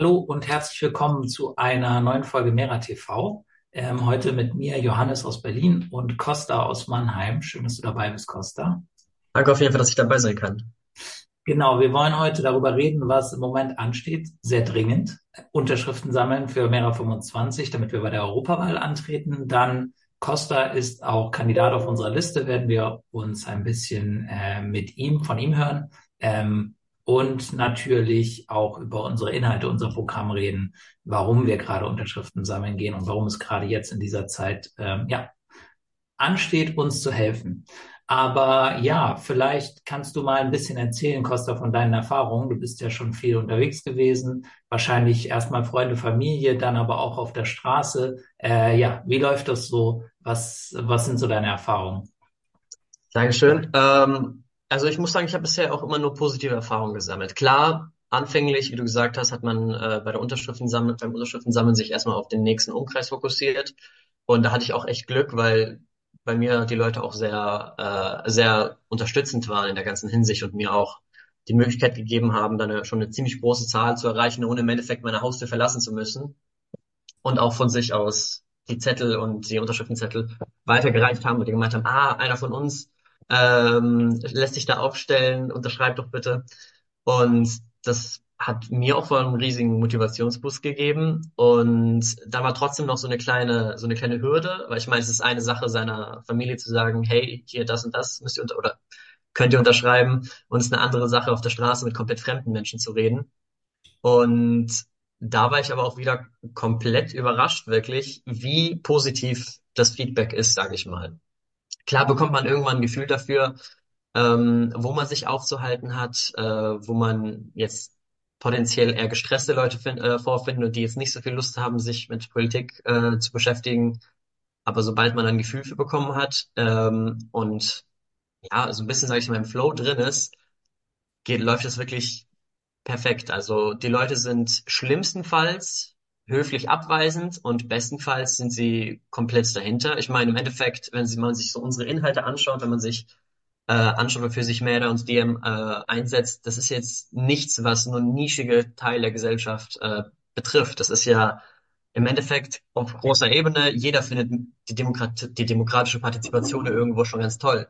Hallo und herzlich willkommen zu einer neuen Folge Mera TV. Ähm, heute mit mir Johannes aus Berlin und Costa aus Mannheim. Schön, dass du dabei bist, Costa. Danke auf jeden Fall, dass ich dabei sein kann. Genau, wir wollen heute darüber reden, was im Moment ansteht, sehr dringend. Unterschriften sammeln für Mera 25, damit wir bei der Europawahl antreten. Dann Costa ist auch Kandidat auf unserer Liste, werden wir uns ein bisschen äh, mit ihm, von ihm hören. Ähm, und natürlich auch über unsere Inhalte, unser Programm reden, warum wir gerade Unterschriften sammeln gehen und warum es gerade jetzt in dieser Zeit ähm, ja ansteht, uns zu helfen. Aber ja, vielleicht kannst du mal ein bisschen erzählen, Costa, von deinen Erfahrungen. Du bist ja schon viel unterwegs gewesen, wahrscheinlich erstmal Freunde, Familie, dann aber auch auf der Straße. Äh, ja, wie läuft das so? Was, was sind so deine Erfahrungen? Dankeschön. Ähm, also ich muss sagen, ich habe bisher auch immer nur positive Erfahrungen gesammelt. Klar, anfänglich, wie du gesagt hast, hat man äh, bei der Unterschriftensammeln, beim Unterschriftensammeln sich erstmal auf den nächsten Umkreis fokussiert. Und da hatte ich auch echt Glück, weil bei mir die Leute auch sehr, äh, sehr unterstützend waren in der ganzen Hinsicht und mir auch die Möglichkeit gegeben haben, dann schon eine ziemlich große Zahl zu erreichen, ohne im Endeffekt meine Haustür verlassen zu müssen. Und auch von sich aus die Zettel und die Unterschriftenzettel weitergereicht haben und die gemeint haben, ah, einer von uns ähm, lässt sich da aufstellen, unterschreib doch bitte. Und das hat mir auch voll einen riesigen Motivationsboost gegeben. Und da war trotzdem noch so eine kleine, so eine kleine Hürde, weil ich meine, es ist eine Sache seiner Familie zu sagen, hey, hier das und das müsst ihr unter oder könnt ihr unterschreiben. Und es ist eine andere Sache, auf der Straße mit komplett fremden Menschen zu reden. Und da war ich aber auch wieder komplett überrascht, wirklich, wie positiv das Feedback ist, sage ich mal. Klar bekommt man irgendwann ein Gefühl dafür, ähm, wo man sich aufzuhalten hat, äh, wo man jetzt potenziell eher gestresste Leute find, äh, vorfinden und die jetzt nicht so viel Lust haben, sich mit Politik äh, zu beschäftigen. Aber sobald man ein Gefühl für bekommen hat ähm, und ja, so ein bisschen, sage ich mal, im Flow drin ist, geht, läuft es wirklich perfekt. Also die Leute sind schlimmstenfalls höflich abweisend und bestenfalls sind sie komplett dahinter. Ich meine, im Endeffekt, wenn man sich so unsere Inhalte anschaut, wenn man sich äh, anschaut, wofür sich Mera und DM äh, einsetzt, das ist jetzt nichts, was nur nischige Teil der Gesellschaft äh, betrifft. Das ist ja im Endeffekt auf großer Ebene, jeder findet die, Demokrat die demokratische Partizipation irgendwo schon ganz toll.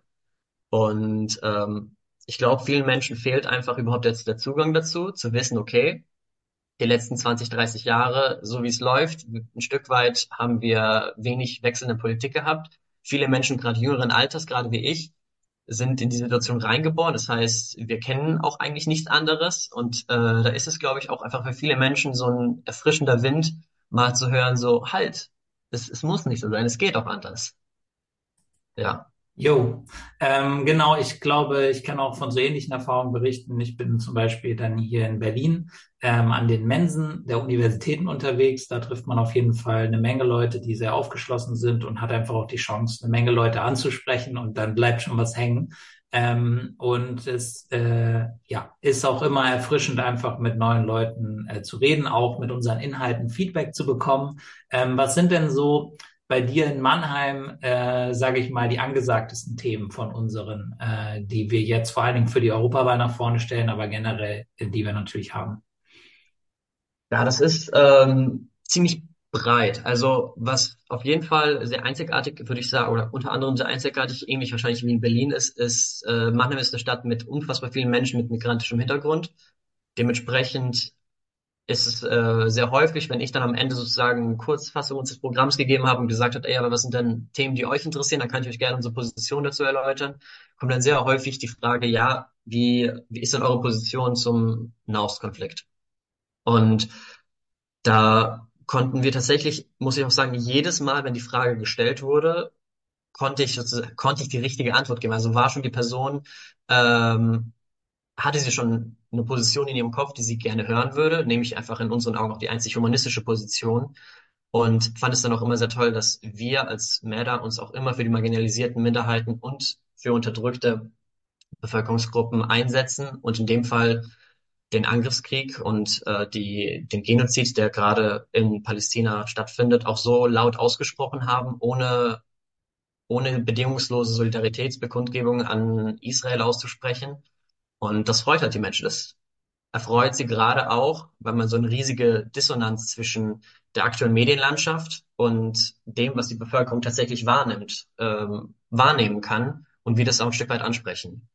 Und ähm, ich glaube, vielen Menschen fehlt einfach überhaupt jetzt der Zugang dazu, zu wissen, okay, die letzten 20, 30 Jahre, so wie es läuft, ein Stück weit haben wir wenig wechselnde Politik gehabt. Viele Menschen, gerade jüngeren Alters, gerade wie ich, sind in die Situation reingeboren. Das heißt, wir kennen auch eigentlich nichts anderes. Und äh, da ist es, glaube ich, auch einfach für viele Menschen so ein erfrischender Wind, mal zu hören, so, halt, es, es muss nicht so sein, es geht auch anders. Ja. Jo, ähm, genau, ich glaube, ich kann auch von so ähnlichen Erfahrungen berichten. Ich bin zum Beispiel dann hier in Berlin ähm, an den Mensen der Universitäten unterwegs. Da trifft man auf jeden Fall eine Menge Leute, die sehr aufgeschlossen sind und hat einfach auch die Chance, eine Menge Leute anzusprechen und dann bleibt schon was hängen. Ähm, und es äh, ja, ist auch immer erfrischend, einfach mit neuen Leuten äh, zu reden, auch mit unseren Inhalten Feedback zu bekommen. Ähm, was sind denn so bei dir in Mannheim, äh, sage ich mal, die angesagtesten Themen von unseren, äh, die wir jetzt vor allen Dingen für die Europawahl nach vorne stellen, aber generell, die wir natürlich haben? Ja, das ist ähm, ziemlich breit. Also was auf jeden Fall sehr einzigartig, würde ich sagen, oder unter anderem sehr einzigartig, ähnlich wahrscheinlich wie in Berlin ist, ist äh, Mannheim ist eine Stadt mit unfassbar vielen Menschen mit migrantischem Hintergrund. Dementsprechend ist es äh, sehr häufig, wenn ich dann am Ende sozusagen Kurzfassung unseres Programms gegeben habe und gesagt habe, ey, aber was sind denn Themen, die euch interessieren, dann kann ich euch gerne unsere Position dazu erläutern, kommt dann sehr häufig die Frage, ja, wie, wie ist denn eure Position zum Nahostkonflikt? Und da konnten wir tatsächlich, muss ich auch sagen, jedes Mal, wenn die Frage gestellt wurde, konnte ich konnte ich die richtige Antwort geben. Also war schon die Person ähm, hatte sie schon eine Position in ihrem Kopf, die sie gerne hören würde, nämlich einfach in unseren Augen auch die einzig humanistische Position. Und fand es dann auch immer sehr toll, dass wir als MEDA uns auch immer für die marginalisierten Minderheiten und für unterdrückte Bevölkerungsgruppen einsetzen und in dem Fall den Angriffskrieg und äh, die, den Genozid, der gerade in Palästina stattfindet, auch so laut ausgesprochen haben, ohne, ohne bedingungslose Solidaritätsbekundgebungen an Israel auszusprechen und das freut halt die Menschen. Das erfreut sie gerade auch, weil man so eine riesige Dissonanz zwischen der aktuellen Medienlandschaft und dem, was die Bevölkerung tatsächlich wahrnimmt, ähm, wahrnehmen kann und wie das auch ein Stück weit ansprechen.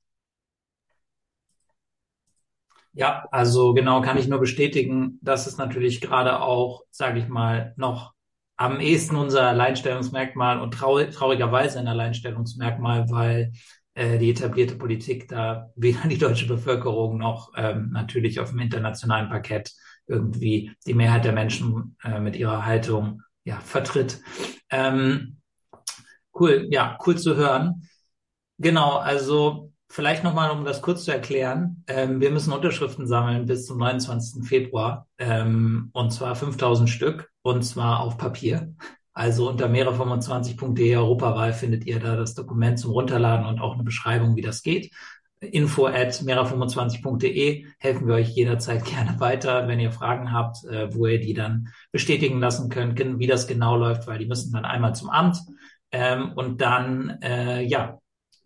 Ja, also genau kann ich nur bestätigen, dass es natürlich gerade auch, sage ich mal, noch am ehesten unser Alleinstellungsmerkmal und trau traurigerweise ein Alleinstellungsmerkmal, weil äh, die etablierte Politik da weder die deutsche Bevölkerung noch ähm, natürlich auf dem internationalen Parkett irgendwie die Mehrheit der Menschen äh, mit ihrer Haltung ja vertritt. Ähm, cool, ja, cool zu hören. Genau, also vielleicht nochmal, um das kurz zu erklären. Ähm, wir müssen Unterschriften sammeln bis zum 29. Februar, ähm, und zwar 5000 Stück, und zwar auf Papier. Also unter mehre25.de Europawahl findet ihr da das Dokument zum Runterladen und auch eine Beschreibung, wie das geht. Info at mera25.de helfen wir euch jederzeit gerne weiter, wenn ihr Fragen habt, äh, wo ihr die dann bestätigen lassen könnt, wie das genau läuft, weil die müssen dann einmal zum Amt ähm, und dann äh, ja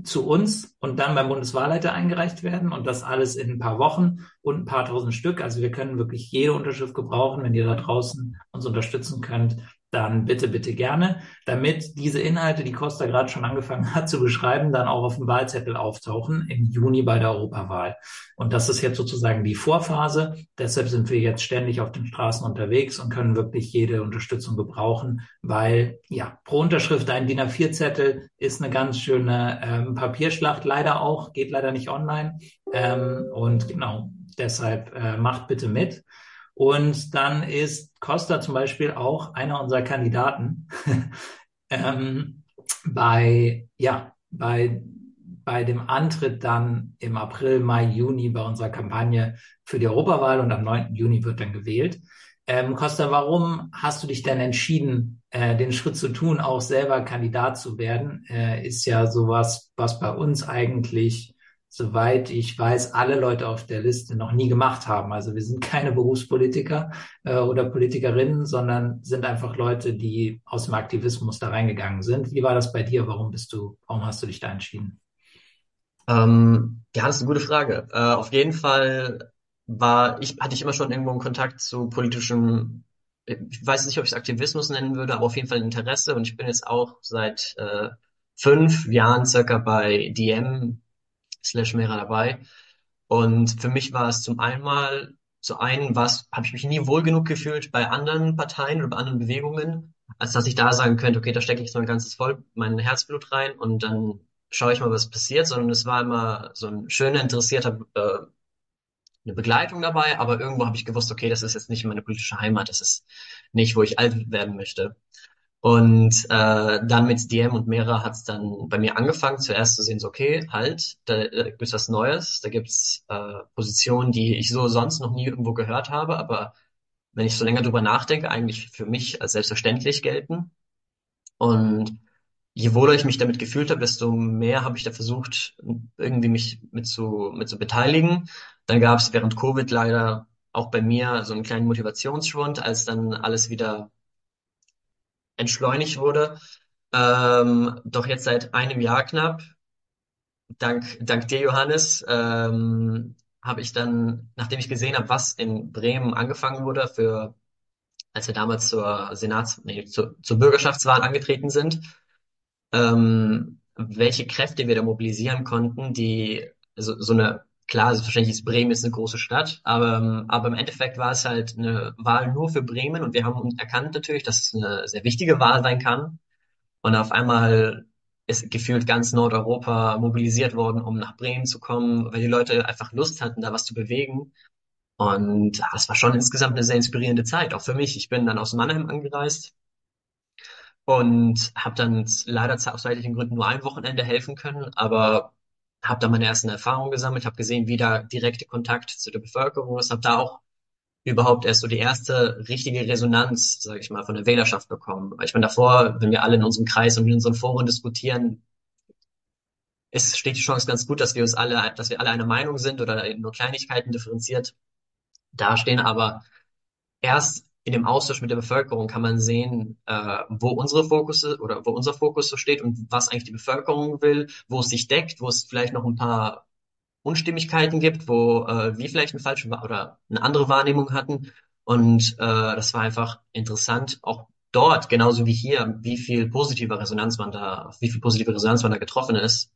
zu uns und dann beim Bundeswahlleiter eingereicht werden und das alles in ein paar Wochen und ein paar tausend Stück. Also wir können wirklich jede Unterschrift gebrauchen, wenn ihr da draußen uns unterstützen könnt dann bitte, bitte gerne, damit diese Inhalte, die Costa gerade schon angefangen hat zu beschreiben, dann auch auf dem Wahlzettel auftauchen im Juni bei der Europawahl. Und das ist jetzt sozusagen die Vorphase. Deshalb sind wir jetzt ständig auf den Straßen unterwegs und können wirklich jede Unterstützung gebrauchen, weil ja, pro Unterschrift ein DIN A4-Zettel ist eine ganz schöne ähm, Papierschlacht, leider auch, geht leider nicht online. Ähm, und genau, deshalb äh, macht bitte mit. Und dann ist Costa zum Beispiel auch einer unserer Kandidaten ähm, bei, ja, bei, bei dem Antritt dann im April, Mai, Juni bei unserer Kampagne für die Europawahl und am 9. Juni wird dann gewählt. Ähm, Costa, warum hast du dich denn entschieden, äh, den Schritt zu tun, auch selber Kandidat zu werden? Äh, ist ja sowas, was bei uns eigentlich soweit ich weiß, alle Leute auf der Liste noch nie gemacht haben. Also wir sind keine Berufspolitiker äh, oder Politikerinnen, sondern sind einfach Leute, die aus dem Aktivismus da reingegangen sind. Wie war das bei dir? Warum bist du, warum hast du dich da entschieden? Ähm, ja, das ist eine gute Frage. Äh, auf jeden Fall war ich, hatte ich immer schon irgendwo einen Kontakt zu politischem, ich weiß nicht, ob ich es Aktivismus nennen würde, aber auf jeden Fall Interesse. Und ich bin jetzt auch seit äh, fünf Jahren circa bei DM slash Mera dabei. Und für mich war es zum einen mal, zu einen was, habe ich mich nie wohl genug gefühlt bei anderen Parteien oder bei anderen Bewegungen, als dass ich da sagen könnte, okay, da stecke ich so ein ganzes voll mein Herzblut rein und dann schaue ich mal, was passiert, sondern es war immer so ein schöner, interessierter äh, eine Begleitung dabei, aber irgendwo habe ich gewusst, okay, das ist jetzt nicht meine politische Heimat, das ist nicht, wo ich alt werden möchte. Und äh, dann mit DM und Mera hat es dann bei mir angefangen, zuerst zu sehen, so okay, halt, da, da gibt's was Neues, da gibt's äh, Positionen, die ich so sonst noch nie irgendwo gehört habe, aber wenn ich so länger drüber nachdenke, eigentlich für mich als selbstverständlich gelten. Und je wohler ich mich damit gefühlt habe, desto mehr habe ich da versucht, irgendwie mich mit zu, mit zu beteiligen. Dann gab es während Covid leider auch bei mir so einen kleinen Motivationsschwund, als dann alles wieder entschleunigt wurde. Ähm, doch jetzt seit einem Jahr knapp, dank, dank dir, Johannes, ähm, habe ich dann, nachdem ich gesehen habe, was in Bremen angefangen wurde, für, als wir damals zur Senats, nee, zur, zur Bürgerschaftswahl angetreten sind, ähm, welche Kräfte wir da mobilisieren konnten, die so, so eine Klar, selbstverständlich ist Bremen jetzt eine große Stadt, aber, aber im Endeffekt war es halt eine Wahl nur für Bremen und wir haben erkannt natürlich, dass es eine sehr wichtige Wahl sein kann. Und auf einmal ist gefühlt ganz Nordeuropa mobilisiert worden, um nach Bremen zu kommen, weil die Leute einfach Lust hatten, da was zu bewegen. Und das war schon insgesamt eine sehr inspirierende Zeit, auch für mich. Ich bin dann aus Mannheim angereist und habe dann leider aus zeitlichen Gründen nur ein Wochenende helfen können, aber habe da meine ersten Erfahrungen gesammelt, habe gesehen, wie da direkte Kontakt zu der Bevölkerung ist, habe da auch überhaupt erst so die erste richtige Resonanz, sage ich mal, von der Wählerschaft bekommen. Weil ich meine, davor, wenn wir alle in unserem Kreis und in unseren Foren diskutieren, es steht die Chance ganz gut, dass wir uns alle, dass wir alle eine Meinung sind oder nur Kleinigkeiten differenziert dastehen. Aber erst in dem Austausch mit der Bevölkerung kann man sehen, äh, wo unsere Fokus oder wo unser Fokus so steht und was eigentlich die Bevölkerung will, wo es sich deckt, wo es vielleicht noch ein paar Unstimmigkeiten gibt, wo äh, wir vielleicht eine falsche oder eine andere Wahrnehmung hatten. Und äh, das war einfach interessant, auch dort, genauso wie hier, wie viel positive Resonanz man da, wie viel positive Resonanz man da getroffen ist.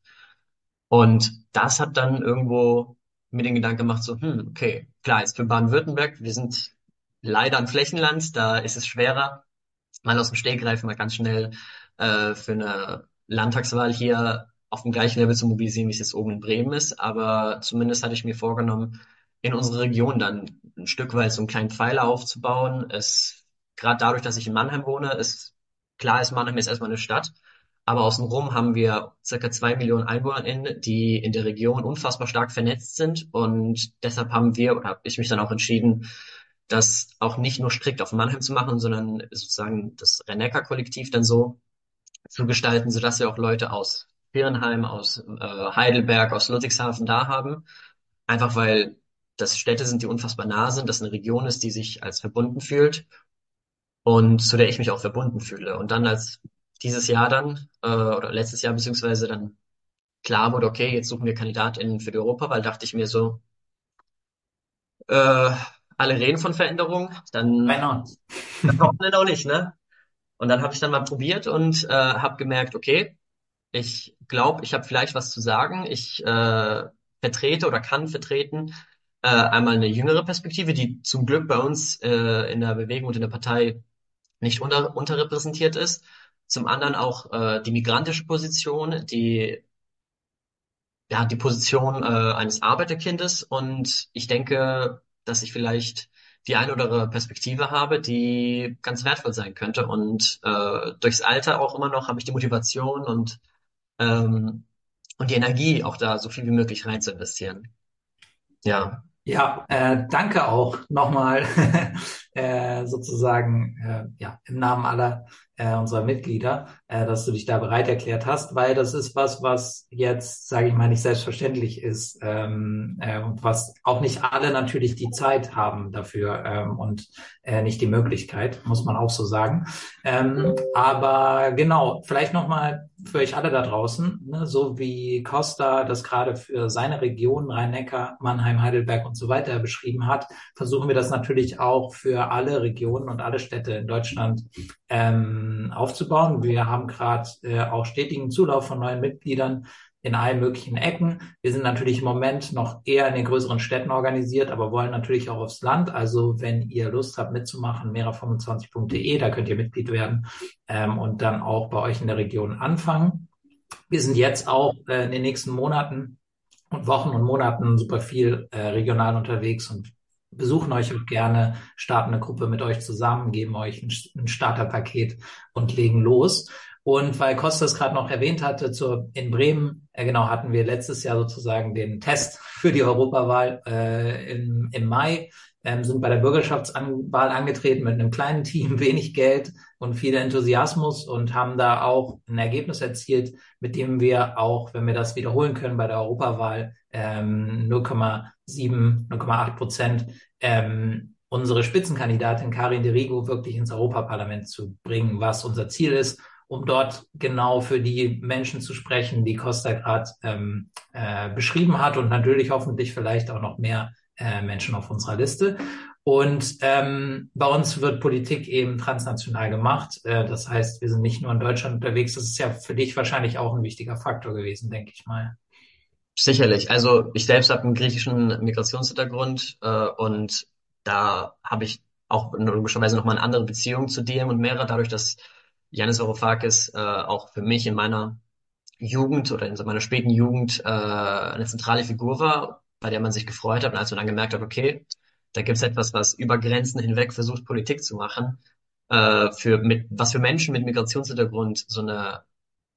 Und das hat dann irgendwo mir den Gedanken gemacht, so, hm, okay, klar, jetzt für Baden-Württemberg, wir sind leider ein Flächenland, da ist es schwerer, mal aus dem Stegreif mal ganz schnell äh, für eine Landtagswahl hier auf dem gleichen Level zu mobilisieren, wie es jetzt oben in Bremen ist. Aber zumindest hatte ich mir vorgenommen, in unserer Region dann ein Stück weit so einen kleinen Pfeiler aufzubauen. Es, gerade dadurch, dass ich in Mannheim wohne, ist klar ist Mannheim jetzt erstmal eine Stadt. Aber außenrum haben wir circa zwei Millionen EinwohnerInnen, die in der Region unfassbar stark vernetzt sind. Und deshalb haben wir, oder habe ich mich dann auch entschieden, das auch nicht nur strikt auf Mannheim zu machen, sondern sozusagen das Rennecker-Kollektiv dann so zu gestalten, sodass wir auch Leute aus Virenheim, aus äh, Heidelberg, aus Ludwigshafen da haben. Einfach weil das Städte sind, die unfassbar nah sind, das eine Region ist, die sich als verbunden fühlt und zu der ich mich auch verbunden fühle. Und dann als dieses Jahr dann, äh, oder letztes Jahr beziehungsweise dann klar wurde, okay, jetzt suchen wir KandidatInnen für die Europawahl, dachte ich mir so, äh, alle reden von Veränderung, dann, dann warum denn auch nicht, ne? Und dann habe ich dann mal probiert und äh, habe gemerkt, okay, ich glaube, ich habe vielleicht was zu sagen. Ich äh, vertrete oder kann vertreten äh, einmal eine jüngere Perspektive, die zum Glück bei uns äh, in der Bewegung und in der Partei nicht unter, unterrepräsentiert ist. Zum anderen auch äh, die migrantische Position, die ja die Position äh, eines Arbeiterkindes. Und ich denke, dass ich vielleicht die eine oder andere Perspektive habe, die ganz wertvoll sein könnte. Und äh, durchs Alter auch immer noch habe ich die Motivation und ähm, und die Energie auch da so viel wie möglich rein zu investieren. Ja. Ja, äh, danke auch nochmal äh, sozusagen äh, ja im Namen aller äh, unserer Mitglieder, äh, dass du dich da bereit erklärt hast, weil das ist was, was jetzt, sage ich mal, nicht selbstverständlich ist ähm, äh, und was auch nicht alle natürlich die Zeit haben dafür ähm, und äh, nicht die Möglichkeit, muss man auch so sagen. Ähm, aber genau, vielleicht nochmal für euch alle da draußen, ne, so wie Costa das gerade für seine Region, Rhein-Neckar, Mannheim, Heidelberg und so weiter beschrieben hat, versuchen wir das natürlich auch für alle Regionen und alle Städte in Deutschland ähm, aufzubauen. Wir haben gerade äh, auch stetigen Zulauf von neuen Mitgliedern in allen möglichen Ecken. Wir sind natürlich im Moment noch eher in den größeren Städten organisiert, aber wollen natürlich auch aufs Land. Also wenn ihr Lust habt mitzumachen, mehrer25.de, da könnt ihr Mitglied werden ähm, und dann auch bei euch in der Region anfangen. Wir sind jetzt auch äh, in den nächsten Monaten und Wochen und Monaten super viel äh, regional unterwegs und besuchen euch auch gerne, starten eine Gruppe mit euch zusammen, geben euch ein, ein Starterpaket und legen los. Und weil Kostas gerade noch erwähnt hatte, zur, in Bremen, äh, genau, hatten wir letztes Jahr sozusagen den Test für die Europawahl äh, im, im Mai, ähm, sind bei der Bürgerschaftswahl angetreten mit einem kleinen Team, wenig Geld und viel Enthusiasmus und haben da auch ein Ergebnis erzielt, mit dem wir auch, wenn wir das wiederholen können bei der Europawahl, ähm, 0,7, 0,8 Prozent ähm, unsere Spitzenkandidatin Karin de Rigo wirklich ins Europaparlament zu bringen, was unser Ziel ist um dort genau für die Menschen zu sprechen, die Costa gerade ähm, äh, beschrieben hat und natürlich hoffentlich vielleicht auch noch mehr äh, Menschen auf unserer Liste. Und ähm, bei uns wird Politik eben transnational gemacht. Äh, das heißt, wir sind nicht nur in Deutschland unterwegs. Das ist ja für dich wahrscheinlich auch ein wichtiger Faktor gewesen, denke ich mal. Sicherlich. Also ich selbst habe einen griechischen Migrationshintergrund äh, und da habe ich auch logischerweise nochmal eine andere Beziehung zu dir und mehrere, dadurch, dass Janis Varoufakis äh, auch für mich in meiner Jugend oder in meiner späten Jugend äh, eine zentrale Figur war, bei der man sich gefreut hat und als man dann gemerkt hat, okay, da gibt's etwas, was über Grenzen hinweg versucht, Politik zu machen, äh, für mit, was für Menschen mit Migrationshintergrund so eine,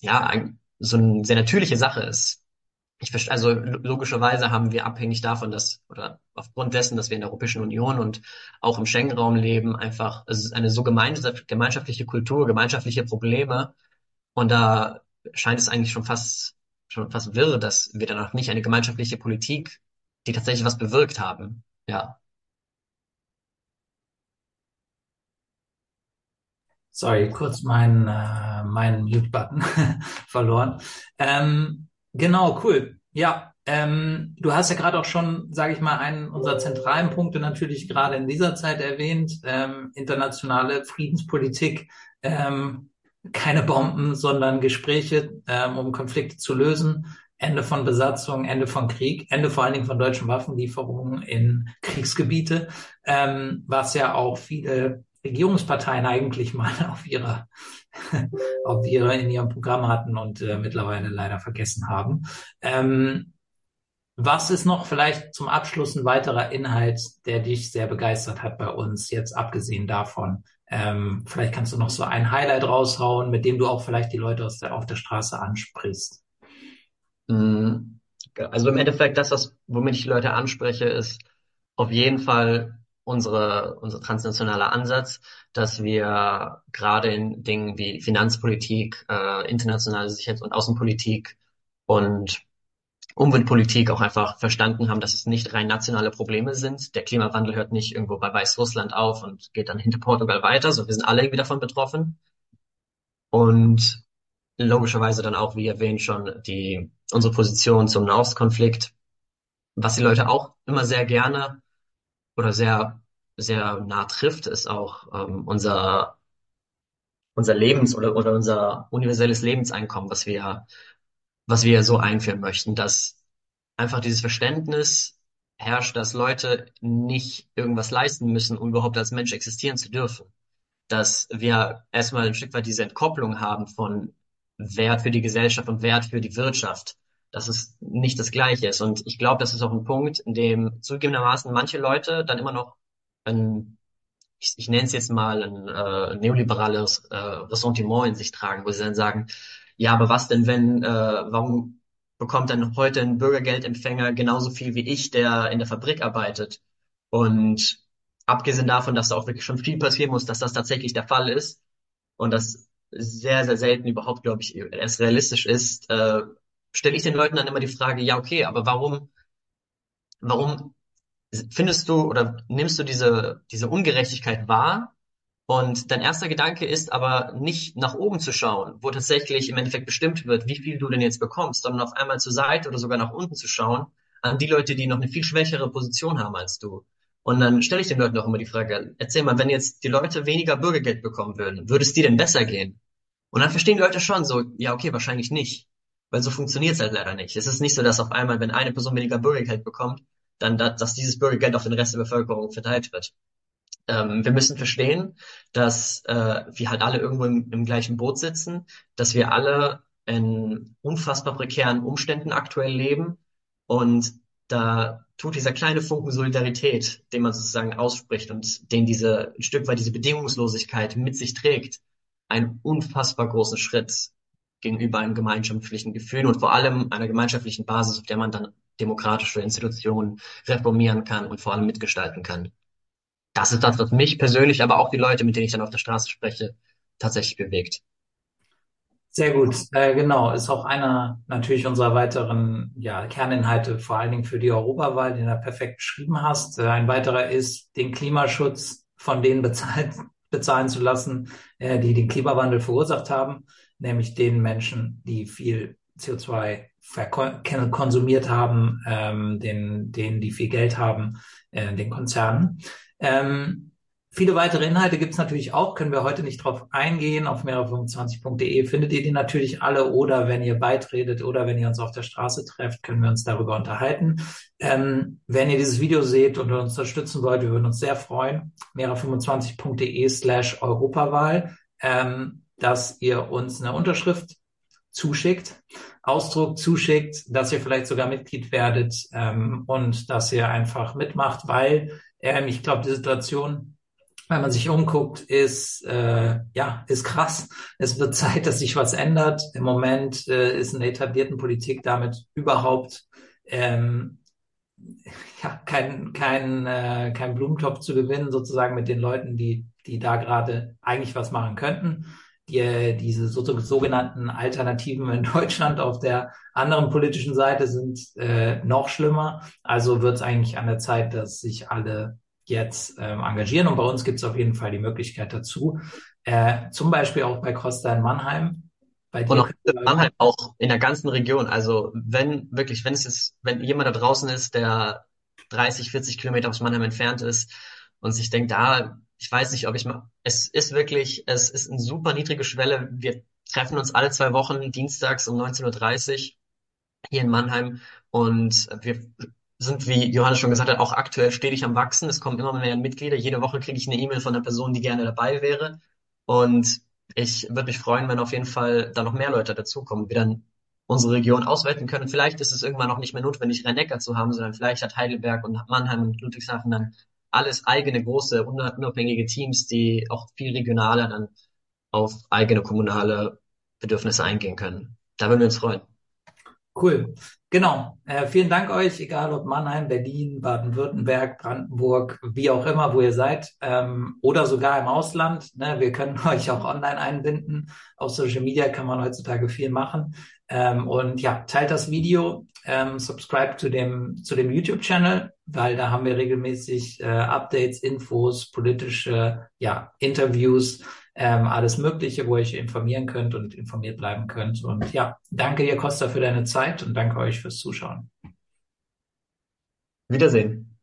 ja, ein, so eine sehr natürliche Sache ist ich also logischerweise haben wir abhängig davon, dass, oder aufgrund dessen, dass wir in der Europäischen Union und auch im Schengen-Raum leben, einfach, es ist eine so gemeinschaftliche Kultur, gemeinschaftliche Probleme. Und da scheint es eigentlich schon fast, schon fast wirr, dass wir dann auch nicht eine gemeinschaftliche Politik, die tatsächlich was bewirkt haben. Ja. Sorry, kurz meinen, äh, meinen Mute-Button verloren. Ähm, Genau, cool. Ja, Ähm, du hast ja gerade auch schon, sage ich mal, einen unserer zentralen Punkte natürlich gerade in dieser Zeit erwähnt, ähm, internationale Friedenspolitik, ähm, keine Bomben, sondern Gespräche, ähm, um Konflikte zu lösen. Ende von Besatzung, Ende von Krieg, Ende vor allen Dingen von deutschen Waffenlieferungen in Kriegsgebiete, ähm, was ja auch viele Regierungsparteien eigentlich mal auf ihrer, auf ihrer in ihrem Programm hatten und äh, mittlerweile leider vergessen haben. Ähm, was ist noch vielleicht zum Abschluss ein weiterer Inhalt, der dich sehr begeistert hat bei uns, jetzt abgesehen davon? Ähm, vielleicht kannst du noch so ein Highlight raushauen, mit dem du auch vielleicht die Leute aus der, auf der Straße ansprichst. Mm, also im Endeffekt, das, was, womit ich die Leute anspreche, ist auf jeden Fall unsere, unser transnationaler Ansatz, dass wir gerade in Dingen wie Finanzpolitik, äh, internationale Sicherheits- und Außenpolitik und Umweltpolitik auch einfach verstanden haben, dass es nicht rein nationale Probleme sind. Der Klimawandel hört nicht irgendwo bei Weißrussland auf und geht dann hinter Portugal weiter, so wir sind alle irgendwie davon betroffen. Und logischerweise dann auch, wie erwähnt schon, die, unsere Position zum Nahostkonflikt, was die Leute auch immer sehr gerne oder sehr, sehr nah trifft, ist auch ähm, unser, unser Lebens- oder, oder unser universelles Lebenseinkommen, was wir, was wir so einführen möchten, dass einfach dieses Verständnis herrscht, dass Leute nicht irgendwas leisten müssen, um überhaupt als Mensch existieren zu dürfen. Dass wir erstmal ein Stück weit diese Entkopplung haben von Wert für die Gesellschaft und Wert für die Wirtschaft, dass es nicht das Gleiche ist. Und ich glaube, das ist auch ein Punkt, in dem zugegebenermaßen manche Leute dann immer noch ein, ich, ich nenne es jetzt mal ein äh, neoliberales äh, Ressentiment in sich tragen, wo sie dann sagen, ja, aber was denn, wenn, äh, warum bekommt dann heute ein Bürgergeldempfänger genauso viel wie ich, der in der Fabrik arbeitet? Und abgesehen davon, dass da auch wirklich schon viel passieren muss, dass das tatsächlich der Fall ist und dass sehr, sehr selten überhaupt, glaube ich, erst realistisch ist, äh, stelle ich den Leuten dann immer die Frage, ja, okay, aber warum, warum findest du oder nimmst du diese, diese Ungerechtigkeit wahr? Und dein erster Gedanke ist aber nicht nach oben zu schauen, wo tatsächlich im Endeffekt bestimmt wird, wie viel du denn jetzt bekommst, sondern auf einmal zur Seite oder sogar nach unten zu schauen, an die Leute, die noch eine viel schwächere Position haben als du. Und dann stelle ich den Leuten auch immer die Frage, erzähl mal, wenn jetzt die Leute weniger Bürgergeld bekommen würden, würde es dir denn besser gehen? Und dann verstehen die Leute schon so, ja, okay, wahrscheinlich nicht. Weil so funktioniert es halt leider nicht. Es ist nicht so, dass auf einmal, wenn eine Person weniger Bürgergeld bekommt, dann, dass dieses Bürgergeld auf den Rest der Bevölkerung verteilt wird. Ähm, wir müssen verstehen, dass äh, wir halt alle irgendwo im, im gleichen Boot sitzen, dass wir alle in unfassbar prekären Umständen aktuell leben und da tut dieser kleine Funken Solidarität, den man sozusagen ausspricht und den diese ein Stück weit diese Bedingungslosigkeit mit sich trägt, einen unfassbar großen Schritt gegenüber einem gemeinschaftlichen Gefühl und vor allem einer gemeinschaftlichen Basis, auf der man dann demokratische Institutionen reformieren kann und vor allem mitgestalten kann. Das ist das, was mich persönlich, aber auch die Leute, mit denen ich dann auf der Straße spreche, tatsächlich bewegt. Sehr gut, äh, genau, ist auch einer natürlich unserer weiteren ja, Kerninhalte, vor allen Dingen für die Europawahl, den du perfekt beschrieben hast. Äh, ein weiterer ist, den Klimaschutz von denen bezahlt, bezahlen zu lassen, äh, die den Klimawandel verursacht haben, nämlich den Menschen, die viel CO2 konsumiert haben, ähm, den, denen, die viel Geld haben, äh, den Konzernen. Ähm, Viele weitere Inhalte gibt es natürlich auch, können wir heute nicht drauf eingehen. Auf mehrere25.de findet ihr die natürlich alle oder wenn ihr beitretet oder wenn ihr uns auf der Straße trefft, können wir uns darüber unterhalten. Ähm, wenn ihr dieses Video seht und uns unterstützen wollt, wir würden uns sehr freuen. mehrere25.de slash Europawahl, ähm, dass ihr uns eine Unterschrift zuschickt, Ausdruck zuschickt, dass ihr vielleicht sogar Mitglied werdet ähm, und dass ihr einfach mitmacht, weil ähm, ich glaube, die Situation wenn man sich umguckt, ist äh, ja ist krass. Es wird Zeit, dass sich was ändert. Im Moment äh, ist in der etablierten Politik damit überhaupt ähm, ja, kein kein äh, kein Blumentopf zu gewinnen, sozusagen mit den Leuten, die die da gerade eigentlich was machen könnten. Die, diese so, sogenannten Alternativen in Deutschland auf der anderen politischen Seite sind äh, noch schlimmer. Also wird es eigentlich an der Zeit, dass sich alle jetzt ähm, engagieren. Und bei uns gibt es auf jeden Fall die Möglichkeit dazu. Äh, zum Beispiel auch bei Costa in Mannheim. Bei und auch Mannheim auch in der ganzen Region. Also wenn wirklich, wenn es ist, wenn jemand da draußen ist, der 30, 40 Kilometer aus Mannheim entfernt ist und sich denkt, da, ich weiß nicht, ob ich mal, es ist wirklich, es ist eine super niedrige Schwelle. Wir treffen uns alle zwei Wochen dienstags um 19.30 Uhr hier in Mannheim und wir sind, wie Johannes schon gesagt hat, auch aktuell stetig am Wachsen. Es kommen immer mehr Mitglieder. Jede Woche kriege ich eine E-Mail von einer Person, die gerne dabei wäre. Und ich würde mich freuen, wenn auf jeden Fall da noch mehr Leute dazukommen, wir dann unsere Region ausweiten können. Vielleicht ist es irgendwann noch nicht mehr notwendig, Rhein-Neckar zu haben, sondern vielleicht hat Heidelberg und Mannheim und Ludwigshafen dann alles eigene große, unabhängige Teams, die auch viel regionaler dann auf eigene kommunale Bedürfnisse eingehen können. Da würden wir uns freuen. Cool. Genau. Äh, vielen Dank euch, egal ob Mannheim, Berlin, Baden-Württemberg, Brandenburg, wie auch immer, wo ihr seid, ähm, oder sogar im Ausland. Ne? Wir können euch auch online einbinden. Auf Social Media kann man heutzutage viel machen. Ähm, und ja, teilt das Video, ähm, subscribe zu dem, zu dem YouTube-Channel, weil da haben wir regelmäßig äh, Updates, Infos, politische ja, Interviews ähm, alles Mögliche, wo ihr euch informieren könnt und informiert bleiben könnt. Und ja, danke dir, Costa, für deine Zeit und danke euch fürs Zuschauen. Wiedersehen.